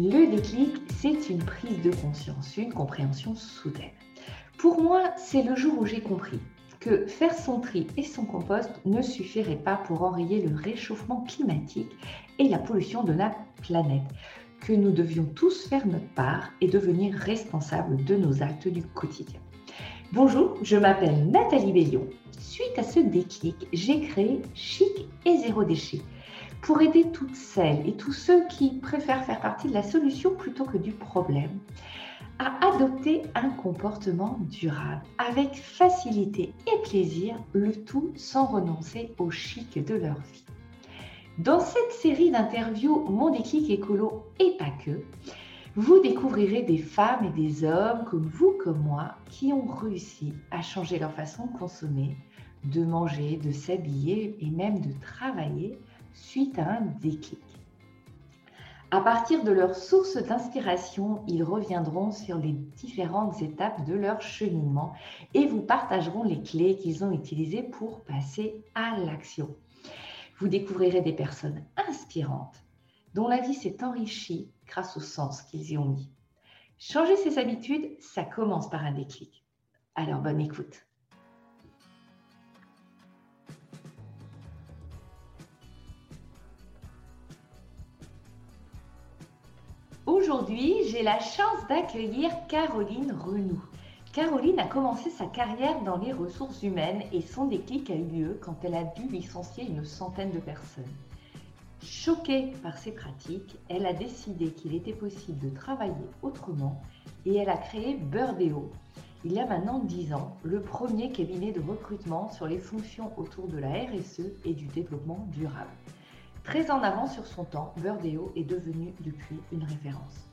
Le déclic, c'est une prise de conscience, une compréhension soudaine. Pour moi, c'est le jour où j'ai compris que faire son tri et son compost ne suffirait pas pour enrayer le réchauffement climatique et la pollution de la planète, que nous devions tous faire notre part et devenir responsables de nos actes du quotidien. Bonjour, je m'appelle Nathalie Bellion. Suite à ce déclic, j'ai créé Chic et Zéro Déchet pour aider toutes celles et tous ceux qui préfèrent faire partie de la solution plutôt que du problème à adopter un comportement durable avec facilité et plaisir, le tout sans renoncer au chic de leur vie. Dans cette série d'interviews Mon déclic écolo et pas que, vous découvrirez des femmes et des hommes comme vous, comme moi, qui ont réussi à changer leur façon de consommer, de manger, de s'habiller et même de travailler suite à un déclic. À partir de leur source d'inspiration, ils reviendront sur les différentes étapes de leur cheminement et vous partageront les clés qu'ils ont utilisées pour passer à l'action. Vous découvrirez des personnes inspirantes dont la vie s'est enrichie grâce au sens qu'ils y ont mis. Changer ses habitudes, ça commence par un déclic. Alors bonne écoute. Aujourd'hui, j'ai la chance d'accueillir Caroline Renoux. Caroline a commencé sa carrière dans les ressources humaines et son déclic a eu lieu quand elle a dû licencier une centaine de personnes. Choquée par ces pratiques, elle a décidé qu'il était possible de travailler autrement et elle a créé Burdeo. Il y a maintenant 10 ans, le premier cabinet de recrutement sur les fonctions autour de la RSE et du développement durable. Très en avant sur son temps, Burdeo est devenu depuis une référence.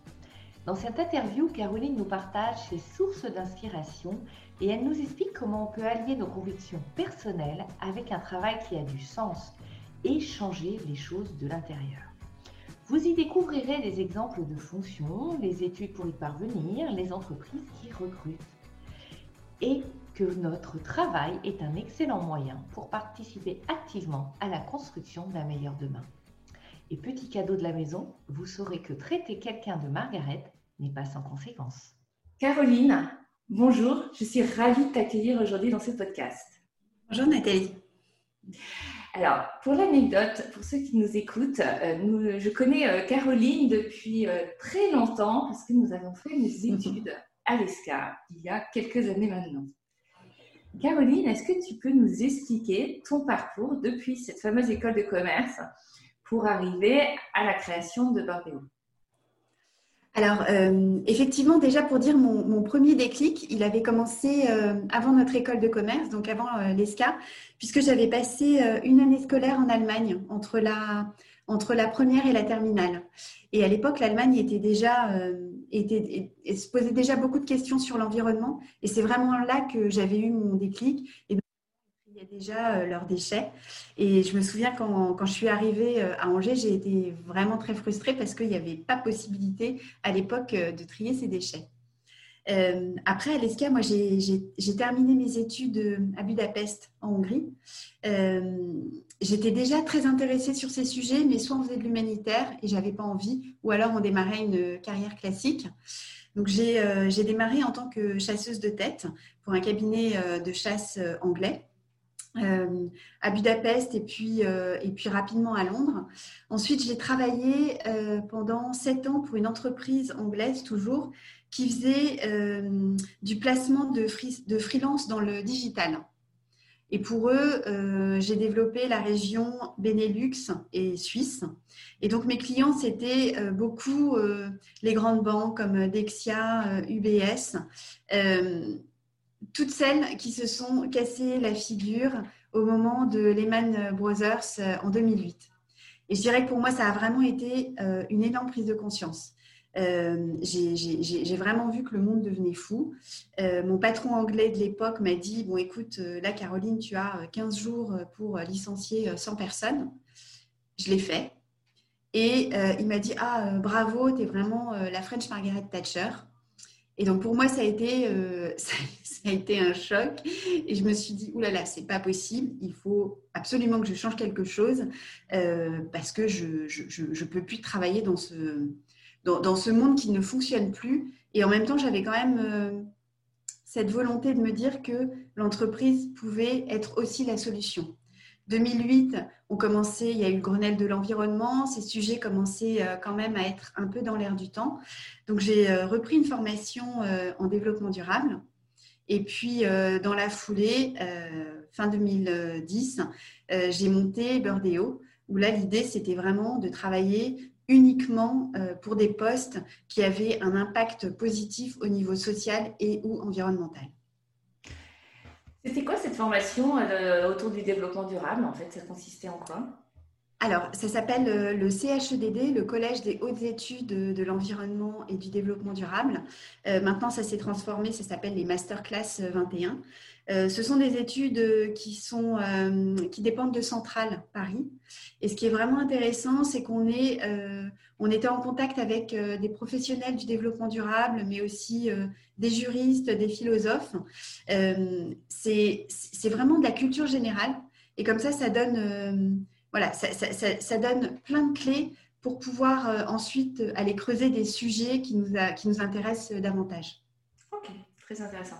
Dans cette interview, Caroline nous partage ses sources d'inspiration et elle nous explique comment on peut allier nos convictions personnelles avec un travail qui a du sens et changer les choses de l'intérieur. Vous y découvrirez des exemples de fonctions, les études pour y parvenir, les entreprises qui recrutent. Et que notre travail est un excellent moyen pour participer activement à la construction d'un meilleur demain. Et petit cadeau de la maison, vous saurez que traiter quelqu'un de Margaret n'est pas sans conséquence. Caroline, bonjour, je suis ravie de t'accueillir aujourd'hui dans ce podcast. Bonjour Nathalie. Alors, pour l'anecdote, pour ceux qui nous écoutent, euh, je connais euh, Caroline depuis euh, très longtemps parce que nous avons fait nos études à l'ESCA il y a quelques années maintenant. Caroline, est-ce que tu peux nous expliquer ton parcours depuis cette fameuse école de commerce pour arriver à la création de Bordeaux? Alors, euh, effectivement, déjà pour dire mon, premier déclic, il avait commencé euh, avant notre école de commerce, donc avant euh, l'ESCA, puisque j'avais passé une année scolaire en Allemagne entre la, entre la première et la terminale. Et à l'époque, l'Allemagne était déjà, était, se posait déjà beaucoup de questions sur l'environnement. Et c'est vraiment là que j'avais eu mon déclic. Et il y déjà euh, leurs déchets. Et je me souviens quand, quand je suis arrivée euh, à Angers, j'ai été vraiment très frustrée parce qu'il n'y avait pas possibilité à l'époque euh, de trier ces déchets. après, à l'ESCA, moi, j'ai terminé mes études à Budapest, en Hongrie. J'étais déjà très intéressée sur ces sujets, mais soit on faisait de l'humanitaire et j'avais pas envie, ou alors on démarrait une carrière classique. Donc, j'ai démarré en tant que chasseuse de tête pour un cabinet de chasse anglais. Euh, à Budapest et puis, euh, et puis rapidement à Londres. Ensuite, j'ai travaillé euh, pendant sept ans pour une entreprise anglaise toujours qui faisait du placement de freelance dans le digital. Et pour eux, j'ai développé la région Benelux et Suisse. Et donc mes clients, c'était beaucoup les grandes banques comme Dexia, UBS toutes celles qui se sont cassées la figure au moment de Lehman Brothers euh, en 2008. Et je dirais que pour moi, ça a vraiment été euh, une énorme prise de conscience. Euh, j'ai vraiment vu que le monde devenait fou. mon patron anglais de l'époque m'a dit, bon écoute, là Caroline, tu as 15 jours pour licencier 100 personnes. Je l'ai fait. Et il m'a dit, ah bravo, tu es vraiment la French Margaret Thatcher. Et donc pour moi, ça a été, euh, ça, a été un choc. Et je me suis dit, oulala, c'est pas possible. Il faut absolument que je change quelque chose euh, parce que je, je, peux plus travailler dans ce, dans, ce monde qui ne fonctionne plus. Et en même temps, j'avais quand même cette volonté de me dire que l'entreprise pouvait être aussi la solution. 2008, on commençait, il y a eu le Grenelle de l'environnement, ces sujets commençaient euh, quand même à être un peu dans l'air du temps. Donc j'ai euh, repris une formation euh, en développement durable. Et puis dans la foulée, fin 2010, j'ai monté Burdeo, où là l'idée c'était vraiment de travailler uniquement pour des postes qui avaient un impact positif au niveau social et ou environnemental. C'était quoi cette formation euh, autour du développement durable En fait, ça consistait en quoi? Alors, ça s'appelle euh, le CHEDD, le Collège des hautes études de, l'environnement et du développement durable. Euh, maintenant, ça s'est transformé, ça s'appelle les Masterclass 21. ce sont des études qui, sont, qui dépendent de Centrale Paris. Et ce qui est vraiment intéressant, c'est qu'on est, était en contact avec des professionnels du développement durable, mais aussi des juristes, des philosophes. c'est vraiment de la culture générale. Et comme ça, ça donne voilà, ça, donne plein de clés pour pouvoir euh, ensuite aller creuser des sujets qui nous, qui nous intéressent davantage. Ok, très intéressant.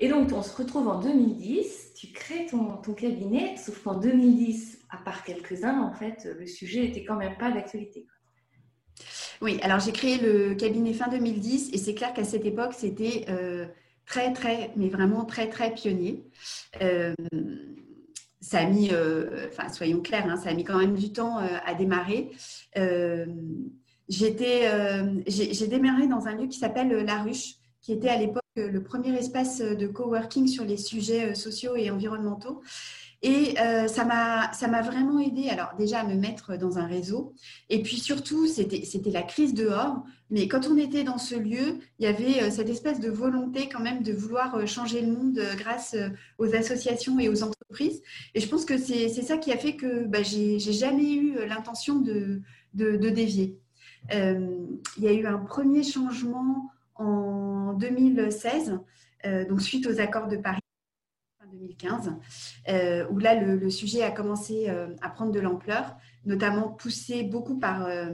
Et donc, on se retrouve en 2010, tu crées ton, ton cabinet, sauf qu'en 2010, à part quelques-uns, en fait, le sujet n'était quand même pas d'actualité. Oui, alors j'ai créé le cabinet fin 2010 et c'est clair qu'à cette époque, c'était euh, très, très, mais vraiment très, très pionnier. Euh, ça a mis, euh, enfin soyons clairs, hein, ça a mis quand même du temps euh, à démarrer. Euh, j'ai démarré dans un lieu qui s'appelle La Ruche, qui était à l'époque le premier espace de coworking sur les sujets sociaux et environnementaux. Et euh, ça m'a vraiment aidé, alors déjà à me mettre dans un réseau. Et puis surtout, c'était la crise dehors. Mais quand on était dans ce lieu, il y avait euh, cette espèce de volonté quand même de vouloir euh, changer le monde grâce aux associations et aux entreprises. Et je pense que c'est ça qui a fait que bah, j'ai jamais eu l'intention de, de, de, dévier. il y a eu un premier changement en 2016, donc suite aux accords de Paris 2015, euh, où là, le, sujet a commencé euh, à prendre de l'ampleur, notamment poussé beaucoup par, euh,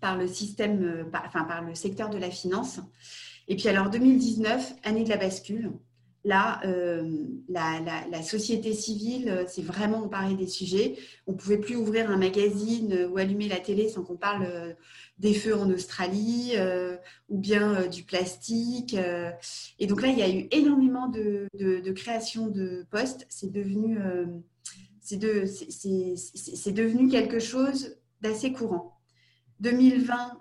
par le système, enfin par le secteur de la finance. Et puis alors 2019, année de la bascule, là, la, la, société civile s'est vraiment emparée des sujets. On ne pouvait plus ouvrir un magazine ou allumer la télé sans qu'on parle des feux en Australie euh, ou bien euh, du plastique. Euh. et donc là, il y a eu énormément de, de, création de postes. C'est devenu, de, c'est devenu quelque chose d'assez courant. 2020,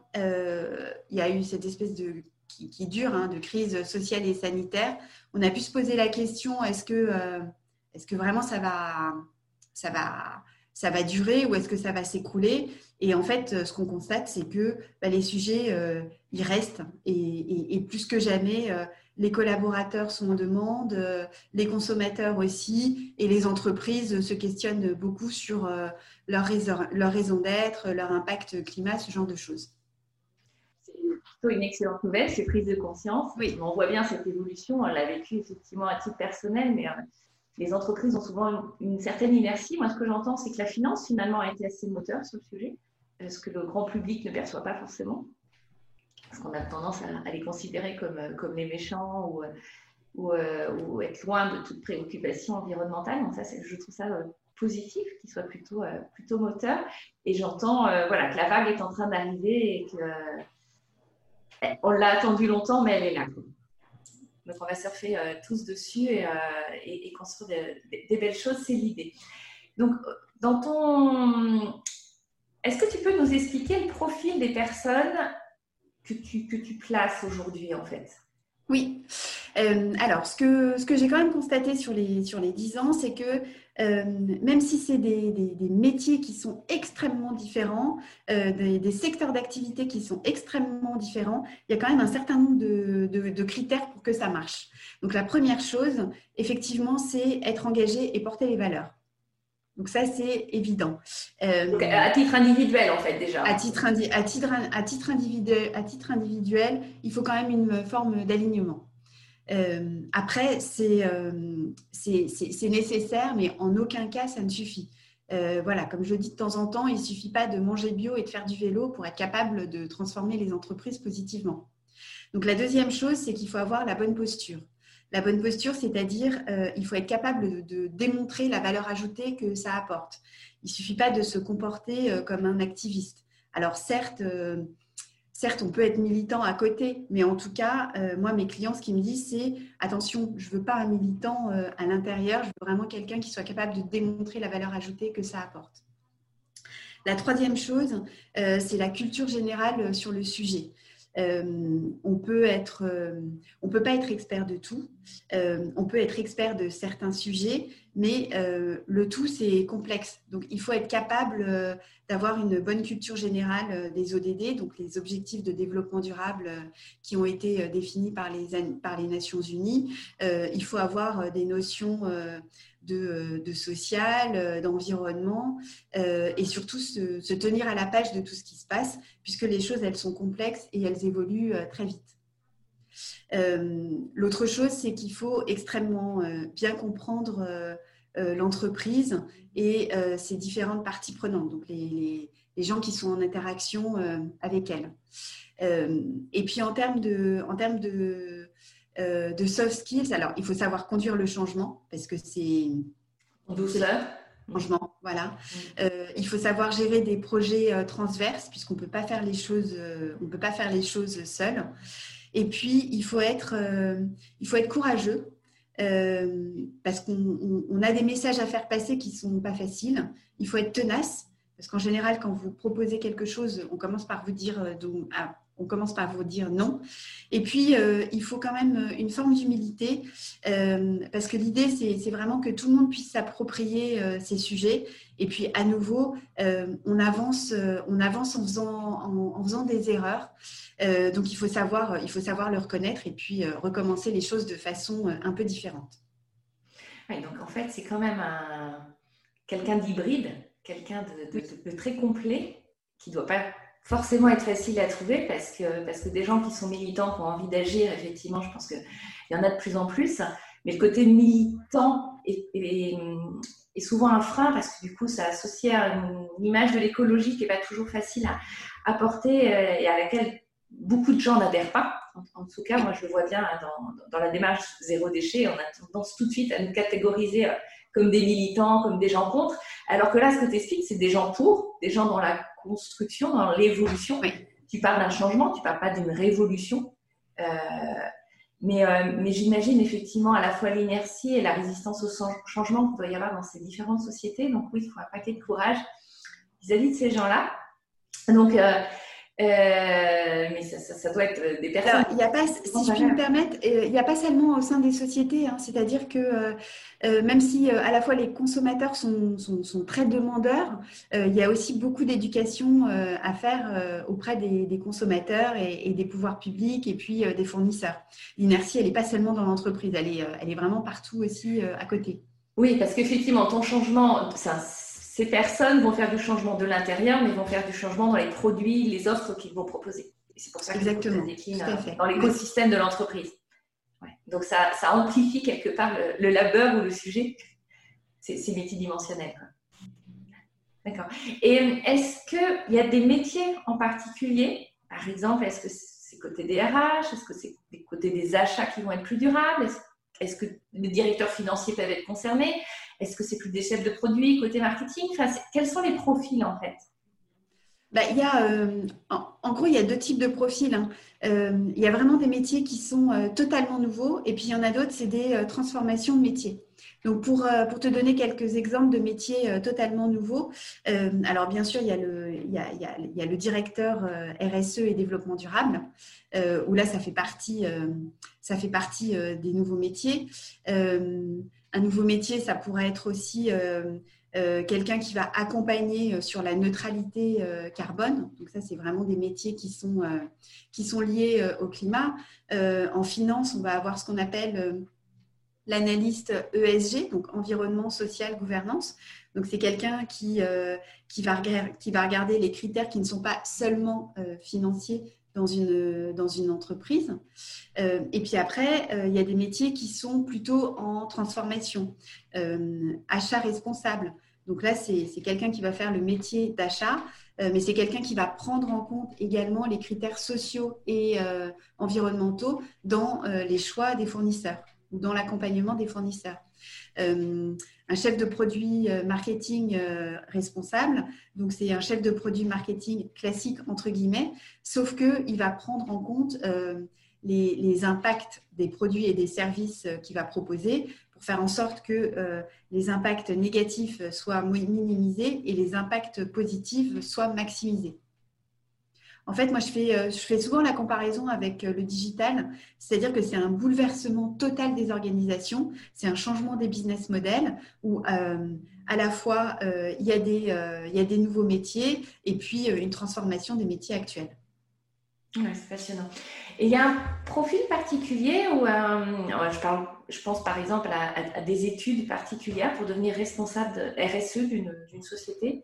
il y a eu cette espèce de qui, dure, hein, de crise sociale et sanitaire. On a pu se poser la question est-ce que, est-ce que vraiment ça va, ça va ça va durer ou est-ce que ça va s'écrouler? Et en fait, euh, ce qu'on constate, c'est que bah, les sujets, euh, ils restent. Et, plus que jamais, euh, les collaborateurs sont en demande, les consommateurs aussi, et les entreprises se questionnent beaucoup sur leur raison, leur raison d'être, leur impact climat, ce genre de choses. Plutôt une excellente nouvelle, c'est prise de conscience. Oui. On voit bien cette évolution, on l'a vécu effectivement à titre personnel, mais les entreprises ont souvent une, certaine inertie. Moi, ce que j'entends, c'est que la finance, finalement, a été assez moteur sur le sujet, ce que le grand public ne perçoit pas forcément. Parce qu'on a tendance à, les considérer comme, comme les méchants ou, ou, euh, ou, être loin de toute préoccupation environnementale. Donc, ça, je trouve ça euh, positif, qu'il soit plutôt, euh, plutôt moteur. Et j'entends voilà, que la vague est en train d'arriver et que. On l'a attendu longtemps, mais elle est là. Donc, on va surfer euh, tous dessus et, euh, construire des, belles choses, c'est l'idée. Donc, dans ton. Est-ce que tu peux nous expliquer le profil des personnes que tu, que tu places aujourd'hui, en fait? Oui. Euh, alors, ce que, ce que j'ai quand même constaté sur les, sur les 10 ans, c'est que euh, même si c'est des, métiers qui sont extrêmement différents, euh, des, secteurs d'activité qui sont extrêmement différents, il y a quand même un certain nombre de, critères pour que ça marche. Donc la première chose, effectivement, c'est être engagé et porter les valeurs. Donc ça, c'est évident. Euh, à titre individuel, en fait, déjà. À titre, à titre, à titre, individuel, à titre individuel, il faut quand même une forme d'alignement. Euh, après, euh, c'est nécessaire, mais en aucun cas, ça ne suffit. voilà, comme je le dis de temps en temps, il ne suffit pas de manger bio et de faire du vélo pour être capable de transformer les entreprises positivement. Donc la deuxième chose, c'est qu'il faut avoir la bonne posture. La bonne posture, c'est-à-dire euh, il faut être capable de, démontrer la valeur ajoutée que ça apporte. Il ne suffit pas de se comporter euh, comme un activiste. Alors certes, euh, certes, on peut être militant à côté, mais en tout cas, moi, mes clients, ce qu'ils me disent, c'est attention, je ne veux pas un militant à l'intérieur, je veux vraiment quelqu'un qui soit capable de démontrer la valeur ajoutée que ça apporte. La troisième chose, c'est la culture générale sur le sujet. Euh, on peut être, euh, on peut pas être expert de tout. Euh, on peut être expert de certains sujets, mais le tout c'est complexe. Donc il faut être capable d'avoir une bonne culture générale des ODD, donc les objectifs de développement durable qui ont été définis par les, par les Nations Unies. il faut avoir des notions euh, de, social, euh, d'environnement, euh, et surtout se, tenir à la page de tout ce qui se passe, puisque les choses, elles sont complexes et elles évoluent très vite. L'autre chose, c'est qu'il faut extrêmement bien comprendre l'entreprise et ses différentes parties prenantes, donc les, gens qui sont en interaction avec elle. et puis en termes de, en termes de euh, de soft skills. Alors, il faut savoir conduire le changement parce que c'est douceur. Changement, voilà. Mm. Euh, il faut savoir gérer des projets euh, transverses puisqu'on peut pas faire les choses, on peut pas faire les choses seul. Et puis, il faut être, il faut être courageux parce qu'on a des messages à faire passer qui sont pas faciles. Il faut être tenace parce qu'en général, quand vous proposez quelque chose, on commence par vous dire donc, ah, on commence par vous dire non. Et puis, euh, il faut quand même une forme d'humilité, euh, parce que l'idée, c'est vraiment que tout le monde puisse s'approprier euh, ces sujets. Et puis, à nouveau, on, avance, on avance en faisant, en, faisant des erreurs. donc, il faut, savoir, il faut savoir le reconnaître et puis recommencer les choses de façon un peu différente. donc, en fait, c'est quand même un, quelqu'un d'hybride, quelqu'un de, de, très complet qui ne doit pas forcément être facile à trouver parce que, parce que des gens qui sont militants, qui ont envie d'agir, effectivement, je pense qu'il y en a de plus en plus. Mais le côté militant est, souvent un frein parce que du coup, ça associe à une, image de l'écologie qui n'est pas toujours facile à, porter euh, et à laquelle beaucoup de gens n'adhèrent pas. En, tout cas, moi, je le vois bien dans, dans, la démarche zéro déchet. On a tendance tout de suite à nous catégoriser euh, comme des militants, comme des gens contre. Alors que là, ce que tu c'est des gens pour, des gens dans la construction, dans l'évolution. Tu parles d'un changement, tu ne parles pas d'une révolution. Euh, mais, euh, mais j'imagine effectivement à la fois l'inertie et la résistance au changement qu'il doit y avoir dans ces différentes sociétés. Donc oui, il faut un paquet de courage vis-à-vis de ces gens-là. Donc, euh, euh, mais ça, doit être des personnes. y a pas, si je puis me permettre, euh, il n'y a pas seulement au sein des sociétés, hein, c'est-à-dire que euh, même si à la fois les consommateurs sont, sont, très demandeurs, il y a aussi beaucoup d'éducation à faire auprès des, consommateurs et, des pouvoirs publics et puis des fournisseurs. L'inertie, elle n'est pas seulement dans l'entreprise, elle est, elle est vraiment partout aussi à côté. Oui, parce qu'effectivement, ton changement, ça ces personnes vont faire du changement de l'intérieur, mais vont faire du changement dans les produits, les offres qu'ils vont proposer. C'est pour ça que ça décline dans l'écosystème de l'entreprise. Donc ça, amplifie quelque part le, labeur ou le sujet. C'est multidimensionnel. D'accord. Et est-ce qu'il y a des métiers en particulier? Par exemple, est-ce que c'est côté des RH? Est-ce que c'est côté des achats qui vont être plus durables? Est-ce que les directeurs financiers peuvent être concernés est-ce que c'est plus des chefs de produits côté marketing? Quels sont les profils en fait? Bah, y a, euh, en, gros, il y a deux types de profils. Hein. Euh, il y a vraiment des métiers qui sont euh, totalement nouveaux et puis il y en a d'autres, c'est des transformations de métiers. Donc, pour, pour te donner quelques exemples de métiers totalement nouveaux, alors bien sûr, il y y a, il y a, le directeur RSE et développement durable, où là, ça fait partie, ça fait partie des nouveaux métiers. Un nouveau métier, ça pourrait être aussi euh, euh, quelqu'un qui va accompagner euh, sur la neutralité carbone. Donc ça, c'est vraiment des métiers qui sont, liés au climat. en finance, on va avoir ce qu'on appelle l'analyste ESG, donc environnement, social, gouvernance. Donc c'est quelqu'un qui va regarder les critères qui ne sont pas seulement financiers, dans une, dans une entreprise. Euh, et puis après, euh, il y a des métiers qui sont plutôt en transformation. Euh, achat responsable, Donc là, c'est quelqu'un qui va faire le métier d'achat, mais c'est quelqu'un qui va prendre en compte également les critères sociaux et environnementaux dans les choix des fournisseurs ou dans l'accompagnement des fournisseurs. Euh, un chef de produit euh, marketing euh, responsable, donc c'est un chef de produit marketing classique entre guillemets, sauf qu'il va prendre en compte les, impacts des produits et des services qu'il va proposer pour faire en sorte que les impacts négatifs soient minimisés et les impacts positifs soient maximisés. En fait, moi, je fais, euh, je fais souvent la comparaison avec euh, le digital, c'est-à-dire que c'est un bouleversement total des organisations, c'est un changement des business models où euh, à la fois il, y a des, il y a des nouveaux métiers et puis une transformation des métiers actuels. c'est passionnant. Et il y a un profil particulier où je, parle, je pense par exemple à, à, des études particulières pour devenir responsable de RSE d'une société?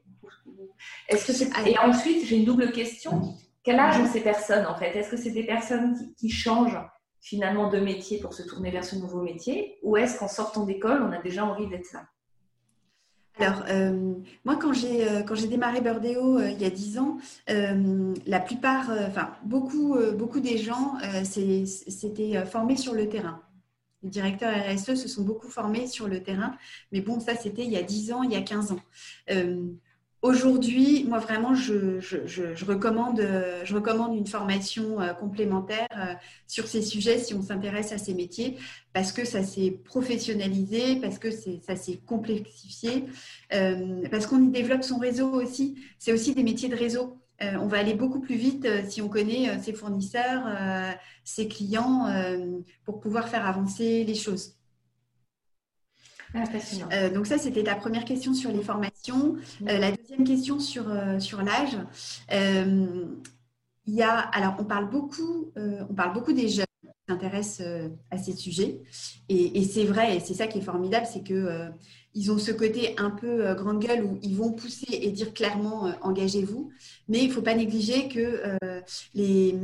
Est-ce que Et ensuite, j'ai une double question. Quel âge ont ces personnes en fait? Est-ce que c'est des personnes qui, changent finalement de métier pour se tourner vers ce nouveau métier? Ou est-ce qu'en sortant d'école, on a déjà envie d'être ça alors, euh, moi, quand j'ai, euh, quand j'ai démarré Burdeo euh, il y a dix ans, la plupart, enfin, beaucoup, beaucoup des gens s'étaient formés sur le terrain. Les directeurs RSE se sont beaucoup formés sur le terrain. Mais bon, ça, c'était il y a dix ans, il y a 15 ans. Aujourd'hui, moi vraiment, je, recommande, je recommande une formation euh, complémentaire euh, sur ces sujets si on s'intéresse à ces métiers, parce que ça s'est professionnalisé, parce que ça s'est complexifié, euh, parce qu'on y développe son réseau aussi. C'est aussi des métiers de réseau. on va aller beaucoup plus vite si on connaît ses fournisseurs, ses clients, pour pouvoir faire avancer les choses. Ah, euh, donc ça, c'était ta première question sur les formations. Euh, la deuxième question sur, euh, sur l'âge. il y a, alors, on parle beaucoup, on parle beaucoup des jeunes s'intéressent à ces sujets. Et, c'est vrai, et c'est ça qui est formidable, c'est que ils ont ce côté un peu euh, grande gueule où ils vont pousser et dire clairement euh, engagez-vous. Mais il ne faut pas négliger que euh, les,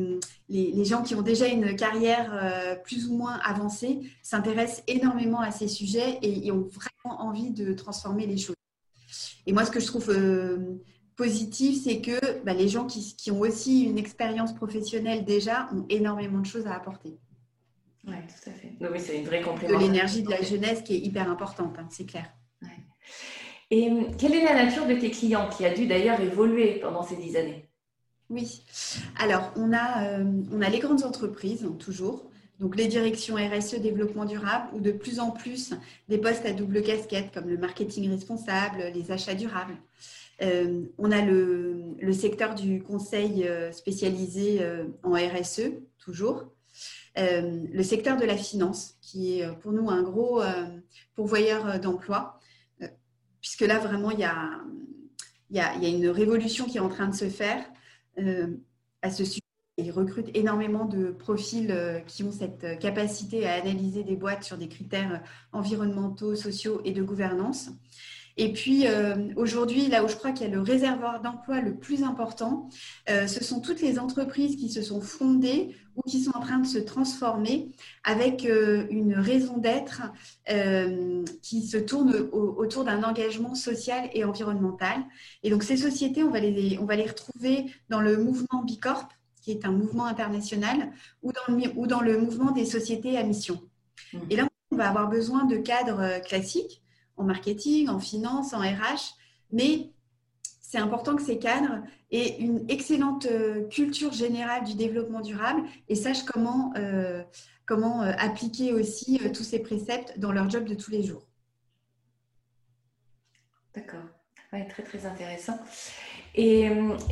les, gens qui ont déjà une carrière plus ou moins avancée s'intéressent énormément à ces sujets et, ont vraiment envie de transformer les choses. Et moi, ce que je trouve positif, c'est que bah, les gens qui, qui, ont aussi une expérience professionnelle déjà ont énormément de choses à apporter. Oui, tout à fait. Oui, c'est une vraie De l'énergie de la jeunesse qui est hyper importante, hein, c'est clair. Et hum, quelle est la nature de tes clients qui a dû d'ailleurs évoluer pendant ces dix années? Oui, alors on a, euh, on a les grandes entreprises, hein, toujours, donc les directions RSE développement durable ou de plus en plus des postes à double casquette comme le marketing responsable, les achats durables. Euh, on a le, le, secteur du conseil euh, spécialisé en RSE, toujours. Le secteur de la finance, qui est pour nous un gros pourvoyeur d'emplois puisque là, vraiment, il y a, il y a, une révolution qui est en train de se faire euh, à ce sujet. Ils recrutent énormément de profils euh, qui ont cette capacité à analyser des boîtes sur des critères environnementaux, sociaux et de gouvernance. Et puis euh, aujourd'hui, là où je crois qu'il y a le réservoir d'emploi le plus important, euh, ce sont toutes les entreprises qui se sont fondées ou qui sont en train de se transformer avec euh, une raison d'être qui se tourne autour d'un engagement social et environnemental. Et donc ces sociétés, on va les, on va les retrouver dans le mouvement Bicorp, qui est un mouvement international, ou dans le, ou dans le mouvement des sociétés à mission. Mmh. Et là, on va avoir besoin de cadres classiques en marketing, en finance, en RH, mais c'est important que ces cadres aient une excellente euh, culture générale du développement durable et sachent comment, euh, comment euh, appliquer aussi tous ces préceptes dans leur job de tous les jours. D'accord, très très intéressant. Et,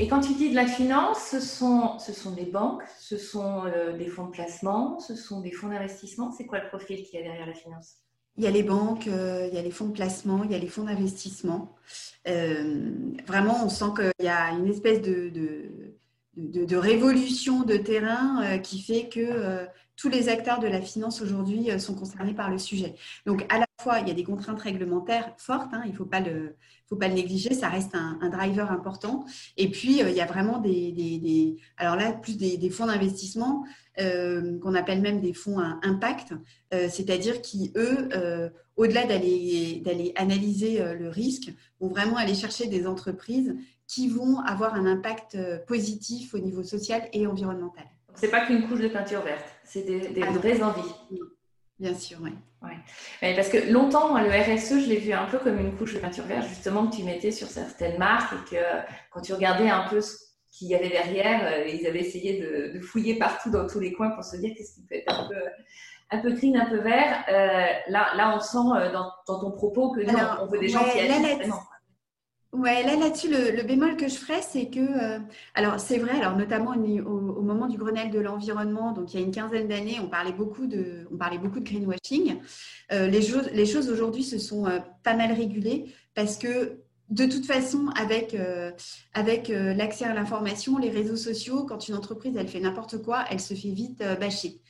quand tu dis de la finance, ce sont, ce sont des banques, ce sont des fonds de placement, ce sont des fonds d'investissement. C'est quoi le profil qu'il y a derrière la finance? Il y a les banques, euh, il y a les fonds de placement, il y a les fonds d'investissement. Euh, vraiment, on sent qu'il y a une espèce de, révolution de terrain euh, qui fait que tous les acteurs de la finance aujourd'hui sont concernés par le sujet. Donc, à la fois, il y a des contraintes réglementaires fortes, hein, il ne faut, pas le, négliger, ça reste un, driver important. Et puis, il y a vraiment des, alors là, plus des, fonds d'investissement qu'on appelle même des fonds à impact, c'est-à-dire qui, eux, au-delà d'aller analyser le risque, vont vraiment aller chercher des entreprises qui vont avoir un impact euh, positif au niveau social et environnemental. C'est pas qu'une couche de peinture verte, c'est des, ah vraies envies. Bien sûr, oui. Ouais. parce que longtemps, le RSE, je l'ai vu un peu comme une couche de peinture verte, justement, que tu mettais sur certaines marques et que quand tu regardais un peu ce qu'il y avait derrière, euh, ils avaient essayé de, fouiller partout dans tous les coins pour se dire qu'est-ce qui peut être un peu, un peu un peu vert. Euh, là, là, on sent dans, ton propos que on veut des gens qui agissent. Ouais, là, là-dessus, le, bémol que je ferais, c'est que, euh, alors c'est vrai, alors notamment au, moment du Grenelle de l'environnement, donc il y a une quinzaine d'années, on parlait beaucoup de, on parlait beaucoup de greenwashing. Euh, les, choses, les choses aujourd'hui se sont euh, pas mal régulées parce que de toute façon, avec, avec l'accès à l'information, les réseaux sociaux, quand une entreprise elle fait n'importe quoi, elle se fait vite bâcher.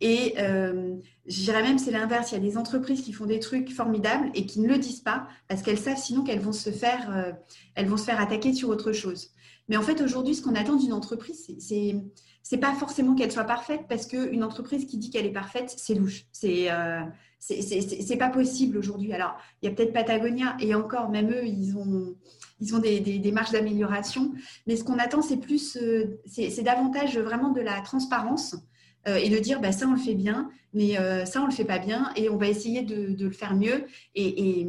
Et euh, je dirais même c'est l'inverse. Il y a des entreprises qui font des trucs formidables et qui ne le disent pas parce qu'elles savent sinon qu'elles vont se faire, euh, vont se faire attaquer sur autre chose. Mais en fait, aujourd'hui, ce qu'on attend d'une entreprise, c'est c'est pas forcément qu'elle soit parfaite parce qu'une entreprise qui dit qu'elle est parfaite, c'est louche. C'est euh, pas possible aujourd'hui. Alors, il y a peut-être Patagonia et encore, même eux, ils ont, ils ont des, des, marges d'amélioration. Mais ce qu'on attend, c'est plus, euh, c'est davantage vraiment de la transparence euh, et de dire bah, ça on le fait bien, mais euh, ça on le fait pas bien et on va essayer de, le faire mieux et,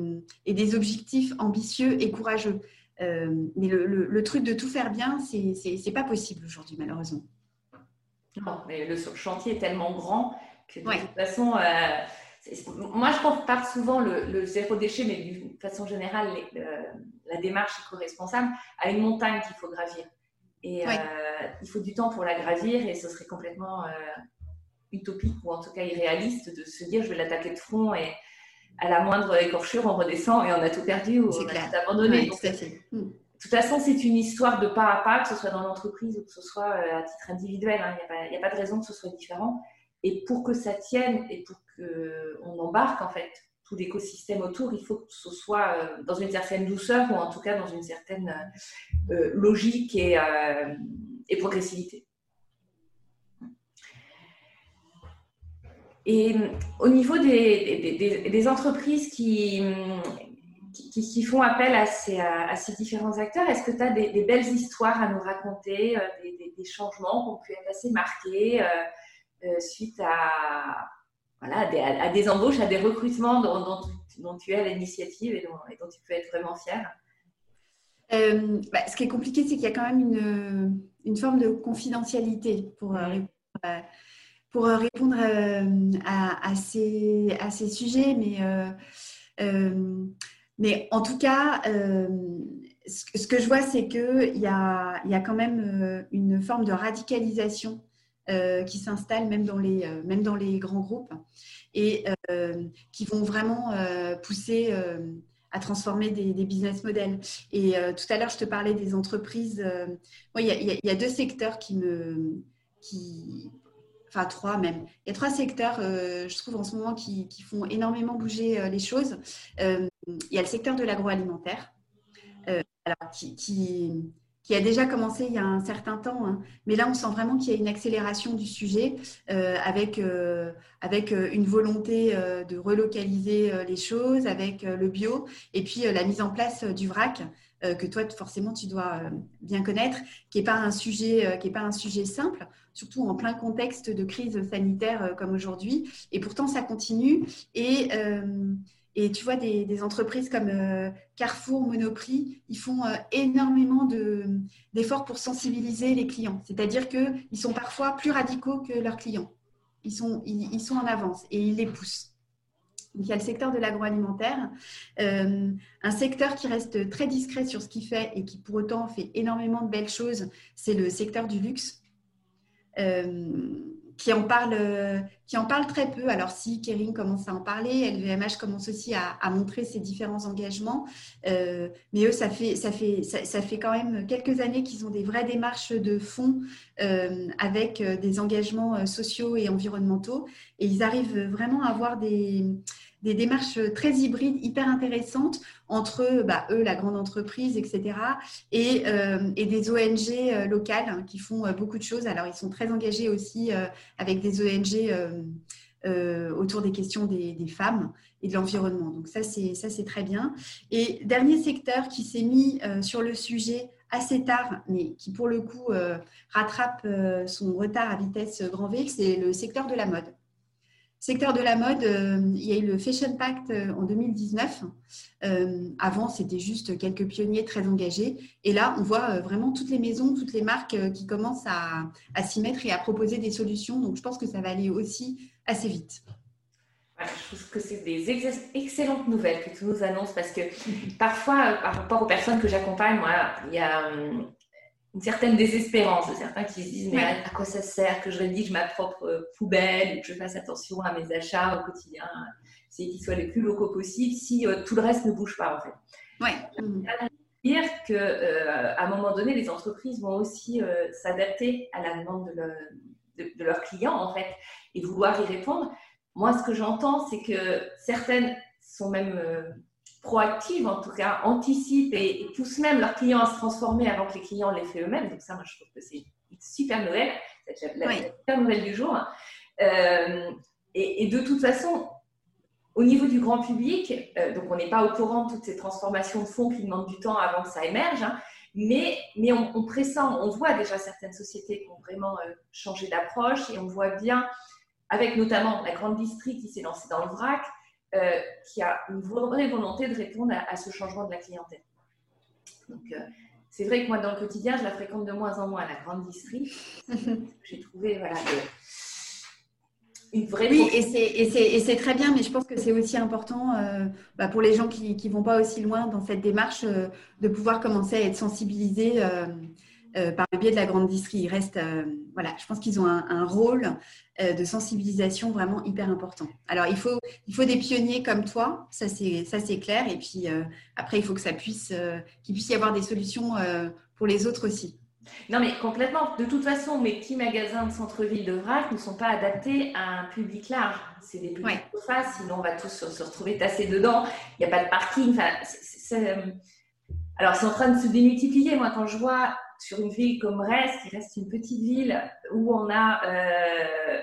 des objectifs ambitieux et courageux. Euh, mais le, truc de tout faire bien, c'est pas possible aujourd'hui malheureusement. Non, mais le chantier est tellement grand que de toute façon, moi je compare souvent le, zéro déchet, mais d'une façon générale, la démarche éco-responsable à une montagne qu'il faut gravir. Et euh, il faut du temps pour la gravir et ce serait complètement euh, utopique ou en tout cas irréaliste de se dire je vais l'attaquer de front et à la moindre écorchure on redescend et on a tout perdu ou on a tout abandonné. Hmm. de toute façon, c'est une histoire de pas à pas, que ce soit dans l'entreprise ou que ce soit euh, à titre individuel. Hein. Il n'y a, a, pas de raison que ce soit différent. Et pour que ça tienne et pour qu'on embarque en fait l'écosystème autour, il faut que ce soit euh, dans une certaine douceur ou en tout cas dans une certaine euh, euh, logique et, progressivité. Et au niveau des, entreprises qui, font appel à ces, à ces différents acteurs, est-ce que tu as des, belles histoires à nous raconter, des, changements qui ont pu être assez marqués suite à, voilà, à, des, embauches, à des recrutements dont, dont, tu as l'initiative et, dont, tu peux être vraiment fière euh, bah, Ce qui est compliqué, c'est qu'il y a quand même une, forme de confidentialité pour, euh, euh, pour répondre à, à, ces, à ces sujets. Mais, mais en tout cas, ce, que je vois, c'est qu'il y a, y a quand même une forme de radicalisation euh, qui s'installent même, dans les, euh, même dans les grands groupes et euh, qui vont vraiment pousser à transformer des, business models. Et tout à l'heure, je te parlais des entreprises. il y, a deux secteurs qui me... Qui, enfin trois même. Il y a trois secteurs, je trouve en ce moment, qui, qui font énormément bouger les choses. il y a le secteur de l'agroalimentaire, alors qui, qui, qui a déjà commencé il y a un certain temps. Hein. Mais là, on sent vraiment qu'il y a une accélération du sujet euh, avec, euh, avec euh, une volonté de relocaliser les choses, avec le bio et puis la mise en place du vrac que toi, forcément, tu dois bien connaître, qui n'est pas, un sujet, pas un sujet simple, surtout en plein contexte de crise sanitaire comme aujourd'hui. Et pourtant, ça continue. Et et tu vois, des, entreprises comme euh, Carrefour, Monoprix, ils font euh, énormément d'efforts pour sensibiliser les clients. C'est-à-dire qu'ils sont parfois plus radicaux que leurs clients. Ils sont, ils, sont en avance et ils les poussent. Il y a le secteur de l'agroalimentaire, euh, un secteur qui reste très discret sur ce qu'il fait et qui pour autant fait énormément de belles choses, c'est le secteur du luxe qui en parle, qui en parle très peu. Alors si Kering commence à en parler, LVMH commence aussi à, montrer ses différents engagements, mais eux, ça fait, ça, fait, ça, fait quand même quelques années qu'ils ont des vraies démarches de fond avec des engagements sociaux et environnementaux, et ils arrivent vraiment à avoir des des démarches très hybrides, hyper intéressantes entre bah, eux, la grande entreprise, etc., et, euh, et des ONG euh, locales qui font euh, beaucoup de choses. Alors, ils sont très engagés aussi avec des ONG autour des questions des, femmes et de l'environnement. Donc, ça, c'est très bien. Et dernier secteur qui s'est mis sur le sujet assez tard, mais qui pour le coup rattrape son retard à vitesse grand V, c'est le secteur de la mode. Secteur de la mode, euh, il y a eu le Fashion Pact euh, en 2019. Euh, avant, c'était juste quelques pionniers très engagés. Et là, on voit vraiment toutes les maisons, toutes les marques qui commencent à, s'y mettre et à proposer des solutions. Donc, je pense que ça va aller aussi assez vite. je trouve que c'est des excellentes nouvelles que tu nous annonces parce que parfois, par rapport aux personnes que j'accompagne, moi, il y a une certaine désespérance de certains qui se disent mais à, quoi ça sert que je rédige ma propre euh, poubelle, que je fasse attention à mes achats au quotidien, c'est qu'ils soient les plus locaux possibles si euh, tout le reste ne bouge pas en fait. Ouais. Dire que euh, à un moment donné, les entreprises vont aussi s'adapter à la demande de, de, leurs clients en fait et vouloir y répondre. Moi, ce que j'entends, c'est que certaines sont même proactive, en tout cas, anticipe et, pousse même leurs clients à se transformer avant que les clients l'aient fait eux-mêmes. Donc ça, moi, je trouve que c'est une super nouvelle, c'est la super nouvelle du jour. Euh, et, de toute façon, au niveau du grand public, euh, donc on n'est pas au courant de toutes ces transformations de fond qui demandent du temps avant que ça émerge, hein, mais, mais on, pressent, on voit déjà certaines sociétés qui ont vraiment euh, changé d'approche et on voit bien, avec notamment la grande district qui s'est lancée dans le vrac, euh, qui a une vraie volonté de répondre à, ce changement de la clientèle. Donc, euh, c'est vrai que moi, dans le quotidien, je la fréquente de moins en moins, la grande district. J'ai trouvé, voilà, une vraie. Oui, et c'est très bien, mais je pense que c'est aussi important euh, bah, pour les gens qui ne vont pas aussi loin dans cette démarche de pouvoir commencer à être sensibilisés euh, par le biais de la grande distrie. Il reste, euh, voilà, je pense qu'ils ont un, rôle euh, de sensibilisation vraiment hyper important. Alors, il faut, il faut des pionniers comme toi, ça c'est, ça c'est clair. Et puis après, il faut que ça puisse, qu'il puisse y avoir des solutions pour les autres aussi. Non, mais complètement. De toute façon, mes petits magasins de centre-ville de Vrac ne sont pas adaptés à un public large? C'est des petites ouais. sinon on va tous se, retrouver tassés dedans. Il n'y a pas de parking. Alors, c'est en train de se démultiplier. Moi, quand je vois sur une ville comme Rest, qui reste une petite ville où on a, euh,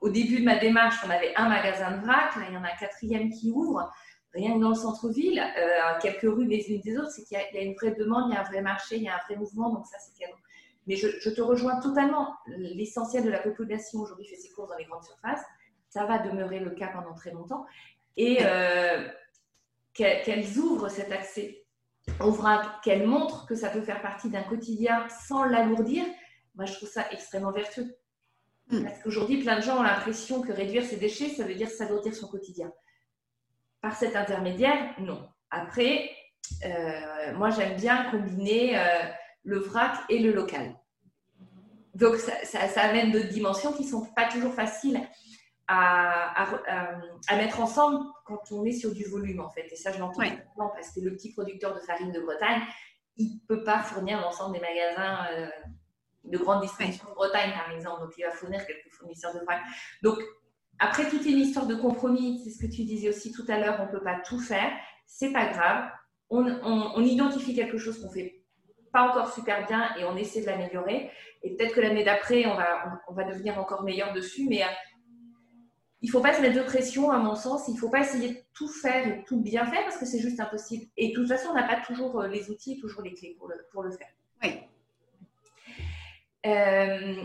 au début de ma démarche, on avait un magasin de vrac, là il y en a un quatrième qui ouvre, rien que dans le centre-ville, euh, quelques rues les unes des autres, c'est qu'il y, a une vraie demande, il y a un vrai marché, il y a un vrai mouvement, donc ça c'est canon. Mais je, te rejoins totalement, l'essentiel de la population aujourd'hui fait ses courses dans les grandes surfaces, ça va demeurer le cas pendant très longtemps, et euh, qu'elles ouvrent cet accès on qu'elle montre que ça peut faire partie d'un quotidien sans l'alourdir, moi je trouve ça extrêmement vertueux. Mm. Parce qu'aujourd'hui, plein de gens ont l'impression que réduire ses déchets, ça veut dire s'alourdir son quotidien. Par cet intermédiaire, non. Après, euh, moi j'aime bien combiner euh, le vrac et le local. Donc ça, amène d'autres dimensions qui ne sont pas toujours faciles à, mettre ensemble quand on est sur du volume, en fait. Et ça, je l'entends parce que le petit producteur de farine de Bretagne, il ne peut pas fournir l'ensemble des magasins euh, de grande distribution de Bretagne, par exemple. Donc, il va fournir quelques fournisseurs de farine. Donc, après, toute une histoire de compromis. C'est ce que tu disais aussi tout à l'heure. On ne peut pas tout faire. C'est pas grave. On, on, identifie quelque chose qu'on fait pas encore super bien et on essaie de l'améliorer. Et peut-être que l'année d'après, on va, on, va devenir encore meilleur dessus. Mais euh, il ne faut pas se mettre de pression, à mon sens. Il ne faut pas essayer de tout faire et tout bien faire parce que c'est juste impossible. Et de toute façon, on n'a pas toujours euh, les outils, toujours les clés pour le, pour le faire. Oui. Euh,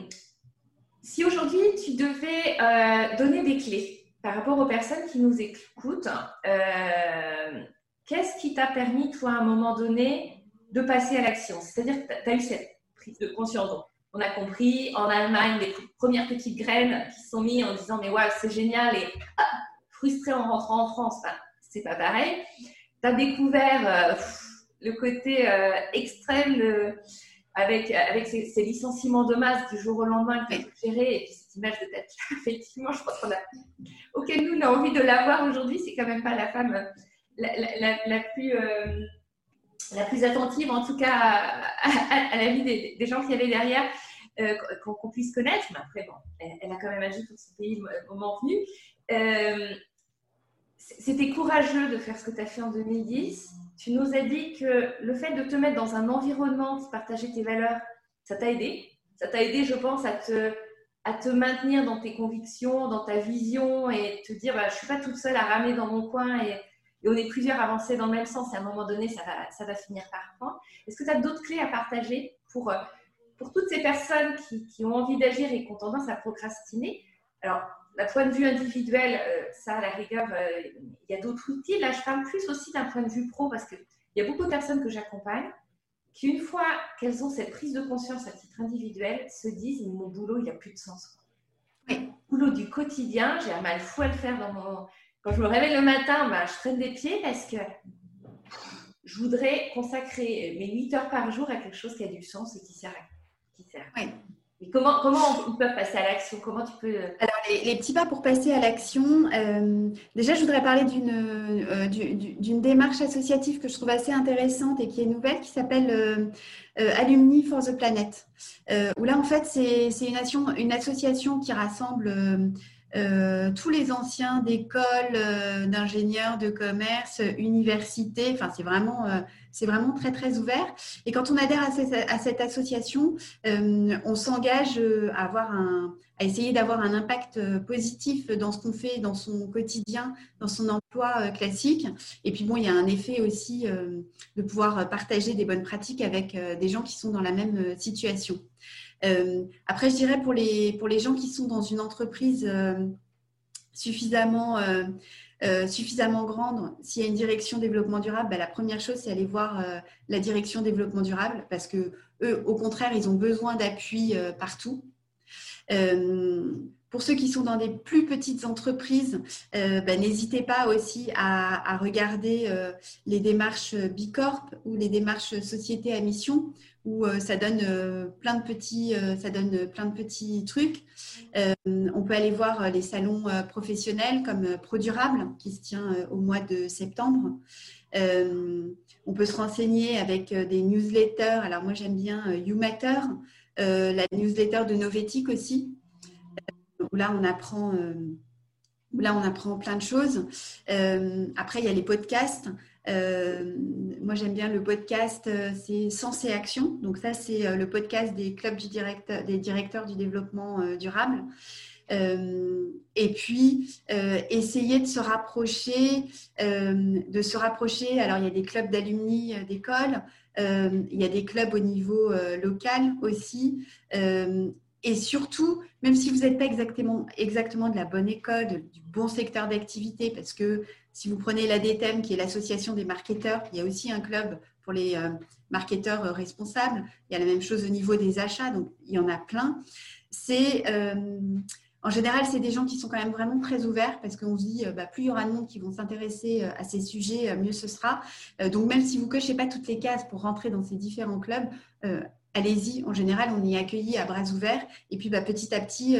si aujourd'hui, tu devais euh, donner des clés par rapport aux personnes qui nous écoutent, qu'est-ce qui t'a permis, toi, à un moment donné, de passer à l'action? C'est-à-dire que tu as eu cette prise de conscience on a compris en Allemagne les premières petites graines qui sont mises en disant mais ouais c'est génial et ah, frustré en rentrant en France, ben, c'est pas pareil. Tu as découvert euh, le côté euh, extrême avec, avec ces, licenciements de masse du jour au lendemain que tu as géré et puis cette image de tête Effectivement, je pense qu'on a. Auquel nous, on a envie de l'avoir aujourd'hui. C'est quand même pas la femme la, plus. La plus attentive, en tout cas, à, la vie des, gens qui y avait derrière, qu'on puisse connaître. Mais après, bon, elle, a quand même agi pour son pays au moment venu. C'était courageux de faire ce que tu as fait en 2010. Tu nous as dit que le fait de te mettre dans un environnement qui partageait tes valeurs, ça t'a aidé. Ça t'a aidé, je pense, à te, à te maintenir dans tes convictions, dans ta vision et te dire bah, je ne suis pas toute seule à ramer dans mon coin et, on est plusieurs à avancer dans le même sens et à un moment donné, ça va, ça va finir par prendre. Est-ce que tu as d'autres clés à partager pour, pour toutes ces personnes qui, qui ont envie d'agir et qui ont tendance à procrastiner? Alors, d'un point de vue individuel, euh, ça, à la rigueur, euh, il y a d'autres outils. Là, je parle plus aussi d'un point de vue pro parce qu'il y a beaucoup de personnes que j'accompagne qui, une fois qu'elles ont cette prise de conscience à titre individuel, se disent mon boulot, il n'y a plus de sens. Oui. Boulot du quotidien, j'ai un mal fou à le faire dans mon. Quand je me réveille le matin, bah, je traîne des pieds parce que je voudrais consacrer mes 8 heures par jour à quelque chose qui a du sens et qui sert. qui sert. Oui comment, comment ils peuvent passer à l'action? Comment tu peux euh, Alors les, petits pas pour passer à l'action. Euh, déjà, je voudrais parler d'une euh, d'une démarche associative que je trouve assez intéressante et qui est nouvelle, qui s'appelle Alumni for the Planet. où là, en fait, c'est une, une, association qui rassemble euh, tous les anciens d'écoles, euh, d'ingénieurs, de commerce, universités. Enfin, c'est vraiment, euh, vraiment très très ouvert. Et quand on adhère à, cette, association, on s'engage à à essayer d'avoir un impact positif dans ce qu'on fait, dans son quotidien, dans son emploi classique. Et puis bon, il y a un effet aussi de pouvoir partager des bonnes pratiques avec des gens qui sont dans la même situation. Euh, après, je dirais pour les, pour les gens qui sont dans une entreprise euh, suffisamment, euh, suffisamment grande, s'il y a une direction développement durable, bah, la première chose, c'est aller voir la direction développement durable parce que eux, au contraire, ils ont besoin d'appui partout. Pour ceux qui sont dans des plus petites entreprises, bah, n'hésitez pas aussi à, regarder les démarches Bicorp ou les démarches société à mission où euh, ça donne euh, plein de petits, euh, ça donne plein de petits trucs. on peut aller voir les salons professionnels comme ProDurable qui se tient au mois de septembre. on peut se renseigner avec des newsletters. Alors moi j'aime bien YouMatter, la newsletter de Novetic aussi, où là on apprend, où là on apprend plein de choses. après il y a les podcasts. Euh, moi, j'aime bien le podcast, euh, c'est Sens et Action. Donc ça, c'est euh, le podcast des clubs du des directeurs du développement durable. et puis, essayer de se rapprocher, de se rapprocher. Alors, il y a des clubs d'alumni d'école, il y a des clubs au niveau local aussi. et surtout, même si vous n'êtes pas exactement, exactement de la bonne école, du bon secteur d'activité, parce que si vous prenez l'ADTEM, qui est l'association des marketeurs, il y a aussi un club pour les euh, marketeurs euh, responsables. Il y a la même chose au niveau des achats, donc il y en a plein. C'est euh, en général, c'est des gens qui sont quand même vraiment très ouverts parce qu'on se dit, bah, plus il y aura de monde qui vont s'intéresser à ces sujets, mieux ce sera. donc, même si vous ne cochez pas toutes les cases pour rentrer dans ces différents clubs, allez-y. En général, on est accueilli à bras ouverts. Et puis, bah, petit à petit,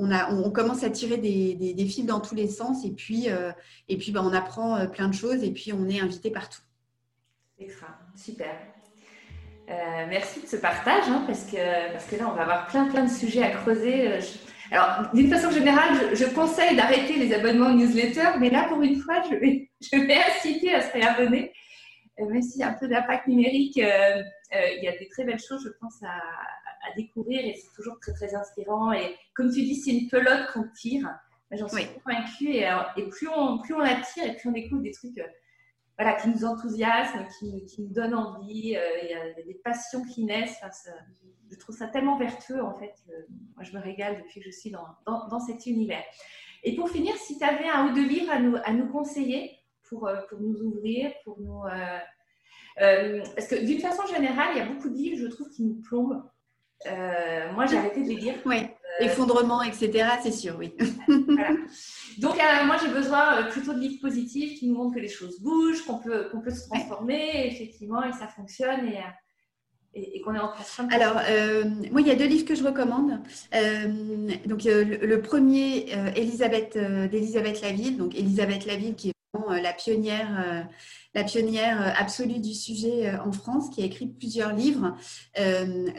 on, commence à tirer des, fils dans tous les sens et puis, euh, et puis bah, on apprend euh, plein de choses et puis on est invité partout. Extra, super. Euh, merci de ce partage hein, parce, que, parce que là, on va avoir plein, plein de sujets à creuser. Alors, d'une façon générale, je, conseille d'arrêter les abonnements aux newsletters, mais là, pour une fois, je vais, je vais inciter à se réabonner. Même s'il y a un peu d'impact numérique, il y a des très belles choses, je pense, à, à découvrir et c'est toujours très très inspirant. Et comme tu dis, c'est une pelote qu'on tire. J'en suis convaincue et, et, plus, on, plus on la tire et plus on découvre des trucs euh, voilà, qui nous enthousiasment, qui, qui nous donnent envie. Euh, il y, a des passions qui naissent. je trouve ça tellement vertueux en fait. moi, je me régale depuis que je suis dans, dans, dans cet univers. Et pour finir, si tu avais un ou deux livres à nous, à nous conseiller pour, euh, pour nous ouvrir, pour nous. parce que d'une façon générale, il y a beaucoup de livres, je trouve, qui nous plombent. Euh, moi, j'ai arrêté de les lire. Oui, euh, effondrement, etc., c'est sûr, oui. Donc, euh, moi, j'ai besoin plutôt de livres positifs qui nous montrent que les choses bougent, qu'on peut, qu'on peut se transformer, effectivement, et ça fonctionne. Et, et, qu'on est en train de... Alors, euh, moi, il y a deux livres que je recommande. Euh, donc, le, premier, Elisabeth, d'Elisabeth Laville. Donc, Elisabeth Laville, qui est vraiment la pionnière, la pionnière absolue du sujet en France, qui a écrit plusieurs livres.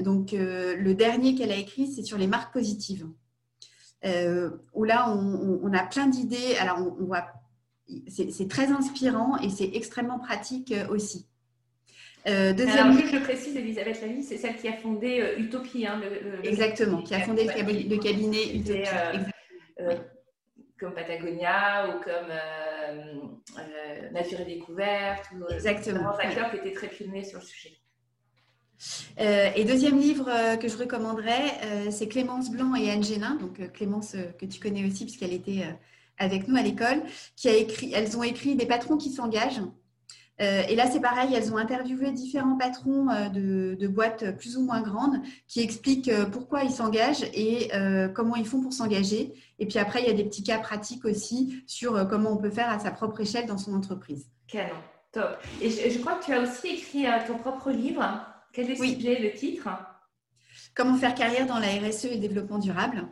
donc, le dernier qu'elle a écrit, c'est sur les marques positives. Où là, on, a plein d'idées. Alors, on, on voit c'est très inspirant et c'est extrêmement pratique aussi. Euh, deuxième... Alors, je précise, Elisabeth Lavie, c'est celle qui a fondé euh, Utopie. Hein, Exactement, qui a fondé le, cabinet, Utopie. Euh, comme Patagonia ou comme Nature et Découverte. Ou, Exactement. Des acteurs qui étaient très pionniers sur le sujet. Et deuxième livre que je recommanderais, c'est Clémence Blanc et Anne Génin. Donc Clémence que tu connais aussi puisqu'elle était avec nous à l'école, qui a écrit, elles ont écrit des patrons qui s'engagent. Euh, et là, c'est pareil, elles ont interviewé différents patrons euh, de, boîtes plus ou moins grandes qui expliquent euh, pourquoi ils s'engagent et comment ils font pour s'engager. Et puis après, il y a des petits cas pratiques aussi sur comment on peut faire à sa propre échelle dans son entreprise. Canon, top. Et je, crois que tu as aussi écrit ton propre livre. Quel est le sujet, le titre? Comment faire carrière dans la RSE et le développement durable?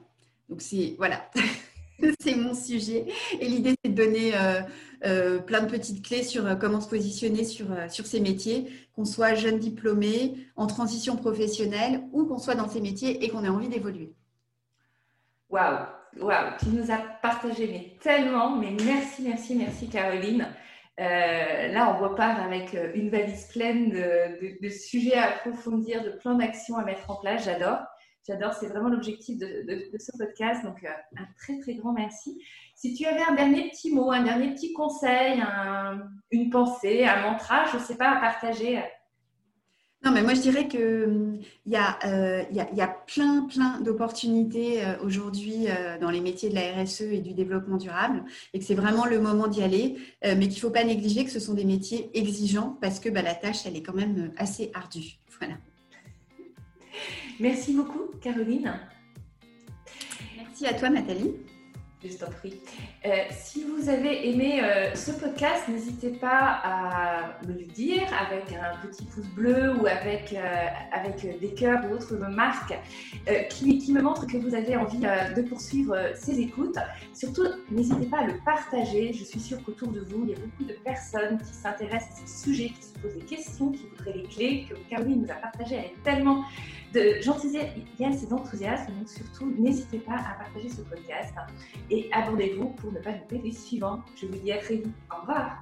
Donc, c'est voilà. c'est mon sujet. Et l'idée, c'est de donner euh, euh, plein de petites clés sur euh, comment se positionner sur, sur ces métiers, qu'on soit jeune diplômé, en transition professionnelle ou qu'on soit dans ces métiers et qu'on ait envie d'évoluer. Waouh, waouh, tu nous as partagé mais tellement, mais merci, merci, merci Caroline. Là, on repart avec une valise pleine de, de sujets à approfondir, de plans d'action à mettre en place. J'adore. J'adore, c'est vraiment l'objectif de, ce podcast. Donc, euh, un très, très grand merci. Si tu avais un dernier petit mot, un dernier petit conseil, une pensée, un mantra, je ne sais pas, à partager. Non, mais moi, je dirais qu'il euh, y, euh, y, a, y, a, plein, plein d'opportunités aujourd'hui dans les métiers de la RSE et du développement durable et que c'est vraiment le moment d'y aller, mais qu'il ne faut pas négliger que ce sont des métiers exigeants parce que bah, la tâche, elle est quand même assez ardue. Voilà. Merci beaucoup, Caroline. Merci à toi, Nathalie. Je t'en prie. Euh, si vous avez aimé euh, ce podcast, n'hésitez pas à me le dire avec un petit pouce bleu ou avec, euh, avec des cœurs ou autres marques qui, qui, me montrent que vous avez envie de poursuivre ces écoutes. Surtout, n'hésitez pas à le partager. Je suis sûre qu'autour de vous, il y a beaucoup de personnes qui s'intéressent à ce sujet, qui se posent des questions, qui voudraient les clés que Caroline nous a partagées. Elle est tellement de gentillesse et d'enthousiasme. Donc surtout, n'hésitez pas à partager ce podcast et abonnez-vous pour ne pas louper les suivants. Je vous dis à très vite. Au revoir.